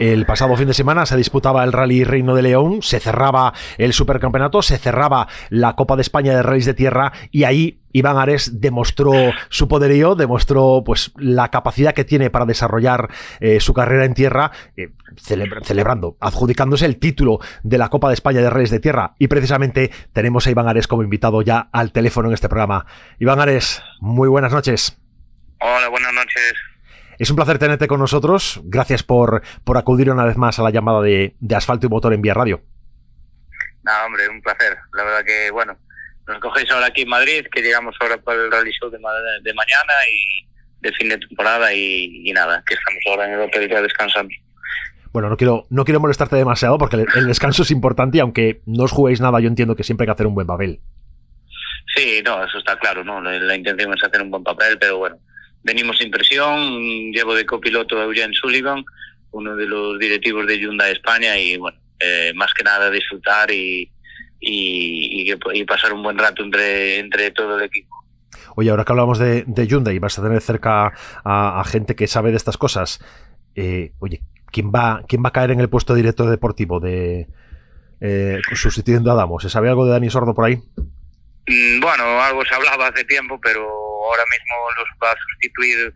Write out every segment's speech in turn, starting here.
El pasado fin de semana se disputaba el Rally Reino de León, se cerraba el Supercampeonato, se cerraba la Copa de España de Rallys de Tierra y ahí Iván Ares demostró su poderío, demostró pues la capacidad que tiene para desarrollar eh, su carrera en tierra, eh, celebrando, adjudicándose el título de la Copa de España de Rallys de Tierra. Y precisamente tenemos a Iván Ares como invitado ya al teléfono en este programa. Iván Ares, muy buenas noches. Hola, buenas noches. Es un placer tenerte con nosotros. Gracias por, por acudir una vez más a la llamada de, Asfalto y Motor en Vía Radio. No, hombre, un placer. La verdad que, bueno, nos cogéis ahora aquí en Madrid, que llegamos ahora para el rally show de, mañana y de fin de temporada y, nada, que estamos ahora en el hotel ya descansando. Bueno, no quiero, no quiero molestarte demasiado porque el, descanso es importante y aunque no os juguéis nada, yo entiendo que siempre hay que hacer un buen papel. Sí, no, eso está claro, ¿no? la intención es hacer un buen papel, pero bueno, venimos sin presión, llevo de copiloto a Eugene Sullivan, uno de los directivos de Hyundai España y bueno, eh, más que nada disfrutar y, y, pasar un buen rato entre, entre todo el equipo. Oye, ahora que hablamos de, de Hyundai, vas a tener cerca a, gente que sabe de estas cosas. Eh, oye, ¿quién va, ¿quién va a caer en el puesto de director deportivo de eh, sustituyendo a Adamo? ¿Se sabe algo de Dani Sordo por ahí? Mm, bueno, algo se hablaba hace tiempo, pero ahora mismo los va a sustituir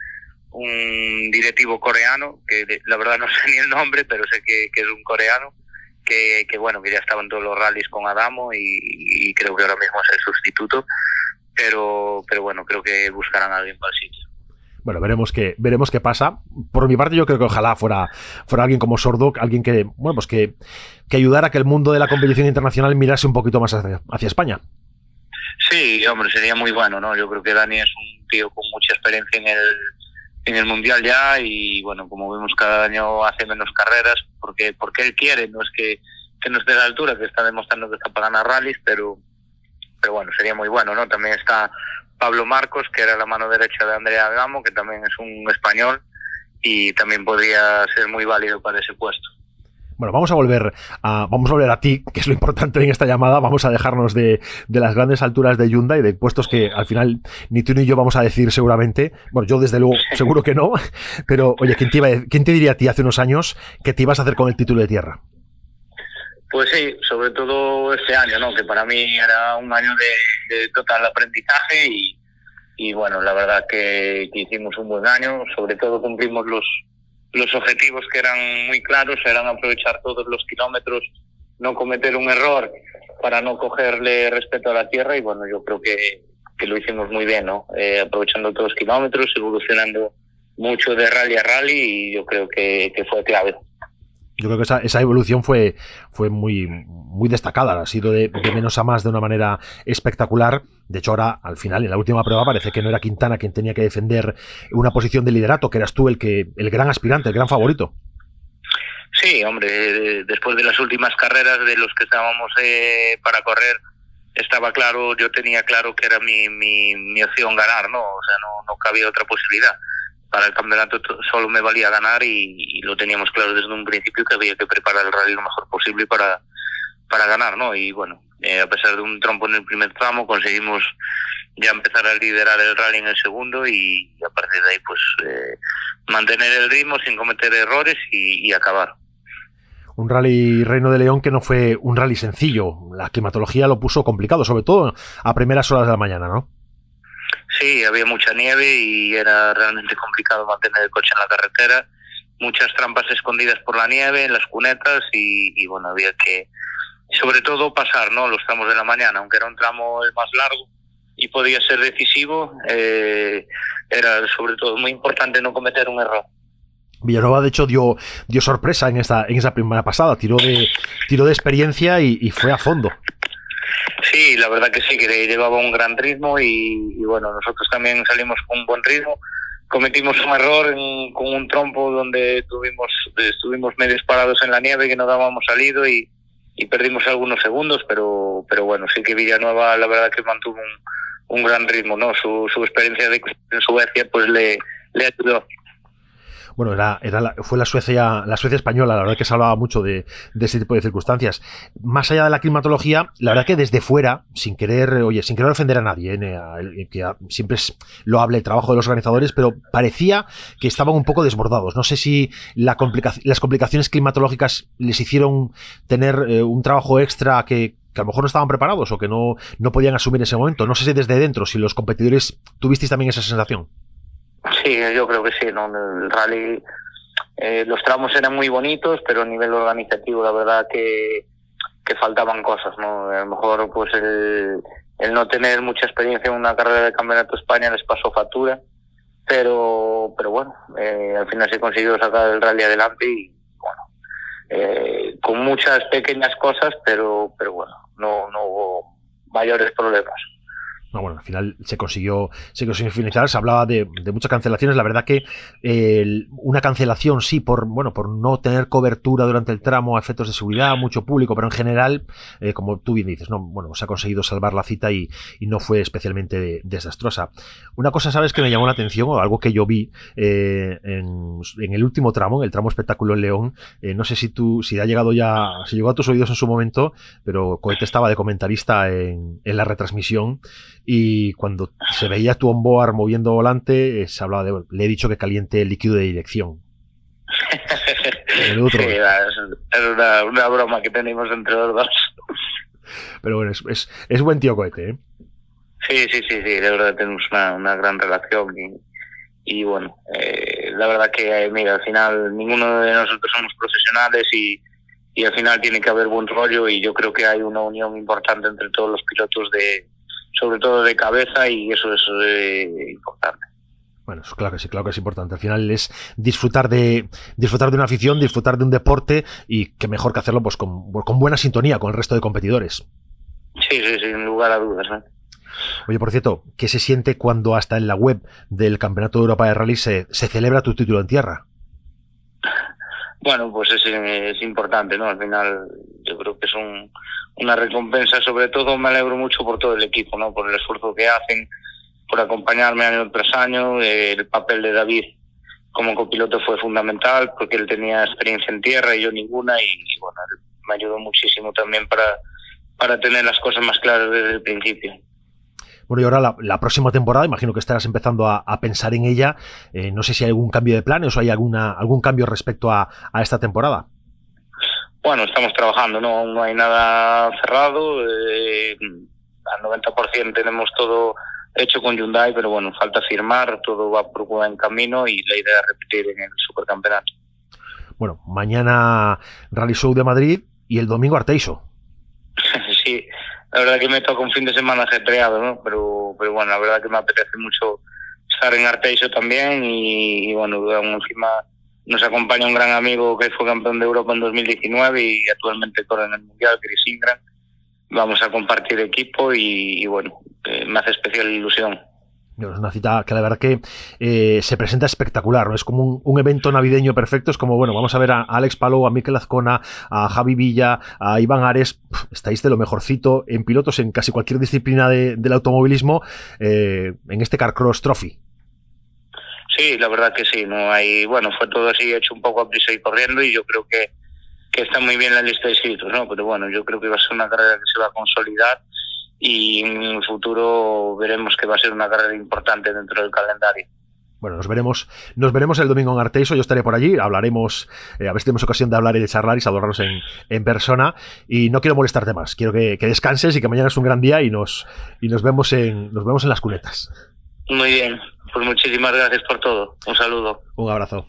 un directivo coreano, que la verdad no sé ni el nombre, pero sé que, es un coreano, que, bueno, que ya estaban todos los rallies con Adamo y, creo que ahora mismo es el sustituto, pero, pero bueno, creo que buscarán a alguien para el sitio. Bueno, veremos qué, veremos qué pasa. Por mi parte, yo creo que ojalá fuera, fuera alguien como Sordo, alguien que, bueno, pues que, que ayudara a que el mundo de la competición internacional mirase un poquito más hacia España. Sí, hombre, sería muy bueno, ¿no? Yo creo que Dani es un tío con mucha experiencia en el, en el Mundial ya y, bueno, como vemos cada año hace menos carreras porque porque él quiere, no es que, que no esté a la altura, que está demostrando que está para ganar rallies, pero, pero bueno, sería muy bueno, ¿no? También está Pablo Marcos, que era la mano derecha de Andrea Gamo, que también es un español y también podría ser muy válido para ese puesto. Bueno, vamos a volver a, vamos a volver a ti, que es lo importante en esta llamada. Vamos a dejarnos de, de las grandes alturas de Hyundai, de puestos que al final ni tú ni yo vamos a decir seguramente. Bueno, yo desde luego seguro que no. Pero, oye, ¿quién te, iba ¿quién te diría a ti hace unos años que te ibas a hacer con el título de tierra? Pues sí, sobre todo este año, ¿no? Que para mí era un año de, total aprendizaje y, y bueno, la verdad que, que, hicimos un buen año, sobre todo cumplimos los, los objetivos que eran muy claros eran aprovechar todos los kilómetros, no cometer un error para no cogerle respeto a la tierra y bueno, yo creo que, que lo hicimos muy bien, ¿no? Eh, aprovechando todos los kilómetros, evolucionando mucho de rally a rally y yo creo que, que fue clave yo creo que esa, esa, evolución fue, fue muy, muy destacada, ha sido de, menos a más de una manera espectacular. De hecho, ahora, al final, en la última prueba, parece que no era Quintana quien tenía que defender una posición de liderato, que eras tú el, que, el gran aspirante, el gran favorito. Sí, hombre, después de las últimas carreras de los que estábamos eh, para correr, estaba claro, yo tenía claro que era mi, mi, mi opción ganar, ¿no? O sea, no, no cabía otra posibilidad para el campeonato solo me valía ganar y, lo teníamos claro desde un principio que había que preparar el rally lo mejor posible para, para ganar, ¿no? Y bueno, eh, a pesar de un trompo en el primer tramo, conseguimos ya empezar a liderar el rally en el segundo y, a partir de ahí pues eh, mantener el ritmo sin cometer errores y, acabar. Un rally Reino de León que no fue un rally sencillo. La climatología lo puso complicado, sobre todo a primeras horas de la mañana, ¿no? Sí, había mucha nieve y era realmente complicado mantener el coche en la carretera. Muchas trampas escondidas por la nieve en las cunetas y, bueno, había que, sobre todo, pasar ¿no? los tramos de la mañana, aunque era un tramo más largo y podía ser decisivo, eh, era sobre todo muy importante no cometer un error. Villanova, de hecho, dio, dio sorpresa en esta, en esa primera pasada, tiró de, tiró de experiencia y fue a fondo. Sí, la verdad que sí, que llevaba un gran ritmo y, bueno, nosotros también salimos con un buen ritmo. Cometimos un error con un trompo donde tuvimos, estuvimos medio parados en la nieve que no dábamos salido y, perdimos algunos segundos, pero, pero bueno, sí que Villanueva la verdad que mantuvo un, gran ritmo, ¿no? Su, su experiencia de en Suecia pues le, le ayudó. Bueno, era, era fue la Suecia, la Suecia española, la verdad que se hablaba mucho de, de ese tipo de circunstancias. Más allá de la climatología, la verdad que desde fuera, sin querer, oye, sin querer ofender a nadie, ¿eh? que siempre es loable el trabajo de los organizadores, pero parecía que estaban un poco desbordados. No sé si la las complicaciones climatológicas les hicieron tener eh, un trabajo extra que, que a lo mejor no estaban preparados o que no, no podían asumir ese momento. No sé si desde dentro, si los competidores tuvisteis también esa sensación. Sí, yo creo que sí, ¿no? El rally, eh, los tramos eran muy bonitos, pero a nivel organizativo la verdad que, que faltaban cosas, ¿no? A lo mejor pues el, el no tener mucha experiencia en una carrera de Campeonato España les pasó factura, pero pero bueno, eh, al final se consiguió sacar el rally adelante y bueno, eh, con muchas pequeñas cosas, pero pero bueno, no, no hubo mayores problemas al final se consiguió, se consiguió finalizar, se hablaba de, muchas cancelaciones, la verdad que una cancelación sí por, bueno, por no tener cobertura durante el tramo a efectos de seguridad, mucho público, pero en general, eh, como tú bien dices, no, bueno, se ha conseguido salvar la cita y, no fue especialmente desastrosa. Una cosa, sabes, que me llamó la atención, o algo que yo vi eh, en, el último tramo, el tramo espectáculo en León, eh, no sé si tú, si ha llegado ya, si llegó a tus oídos en su momento, pero Cohete estaba de comentarista en, en la retransmisión y cuando se veía tu onboard moviendo volante, eh, se hablaba de, le he dicho que caliente el líquido de dirección. sí, era, una, broma que tenemos entre los dos. Pero bueno, es, es, buen tío cohete, ¿eh? Sí, sí, sí, sí, de verdad tenemos una, una gran relación y, bueno, eh, la verdad que, eh, mira, al final ninguno de nosotros somos profesionales y, y al final tiene que haber buen rollo y yo creo que hay una unión importante entre todos los pilotos de, sobre todo de cabeza y eso es eh, importante. Bueno, claro que sí, claro que es importante. Al final es disfrutar de disfrutar de una afición, disfrutar de un deporte y que mejor que hacerlo pues con, con buena sintonía con el resto de competidores. Sí, sí, sin lugar a dudas. ¿eh? Oye, por cierto, ¿qué se siente cuando hasta en la web del Campeonato de Europa de Rally se, se celebra tu título en tierra? Bueno, pues es, es importante, ¿no? Al final yo creo que es un, una recompensa. Sobre todo me alegro mucho por todo el equipo, ¿no? Por el esfuerzo que hacen, por acompañarme año tras año. Eh, el papel de David como copiloto fue fundamental porque él tenía experiencia en tierra y yo ninguna y, bueno, me ayudó muchísimo también para, para tener las cosas más claras desde el principio. Bueno, y ahora la, próxima temporada, imagino que estarás empezando a, pensar en ella. Eh, no sé si hay algún cambio de planes o hay alguna, algún cambio respecto a esta temporada. Bueno, estamos trabajando, no, no hay nada cerrado. Eh, al 90% tenemos todo hecho con Hyundai, pero bueno, falta firmar, todo va por buen camino y la idea es repetir en el supercampeonato. Bueno, mañana Rally Show de Madrid y el domingo Arteixo. sí, la verdad que me toca un fin de semana ajetreado, ¿no? Pero, pero bueno, la verdad que me apetece mucho estar en Arteixo también y, y bueno, encima nos acompaña un gran amigo que fue campeón de Europa en 2019 y actualmente corre en el Mundial, Chris Ingram. Vamos a compartir equipo y, bueno, eh, me hace especial ilusión. Es una cita que la verdad que eh, se presenta espectacular, ¿no? Es como un, evento navideño perfecto, es como, bueno, vamos a ver a Alex Palou, a Mikel Azcona, a Javi Villa, a Iván Ares, estáis de lo mejorcito en pilotos en casi cualquier disciplina del automovilismo, eh, en este Car Cross Trophy. Sí, la verdad que sí, no hay, bueno, fue todo así hecho un poco a prisa y corriendo y yo creo que, que está muy bien la lista de inscritos, ¿no? Pero bueno, yo creo que va a ser una carrera que se va a consolidar y en el futuro veremos que va a ser una carrera importante dentro del calendario. Bueno, nos veremos, nos veremos el domingo en Arteiso, yo estaré por allí, hablaremos, eh, a ver si tenemos ocasión de hablar y de charlar y saludarnos en, en persona. Y no quiero molestarte más, quiero que, que, descanses y que mañana es un gran día y nos, y nos vemos en, nos vemos en las cunetas. Muy bien, pues muchísimas gracias por todo. Un saludo. Un abrazo.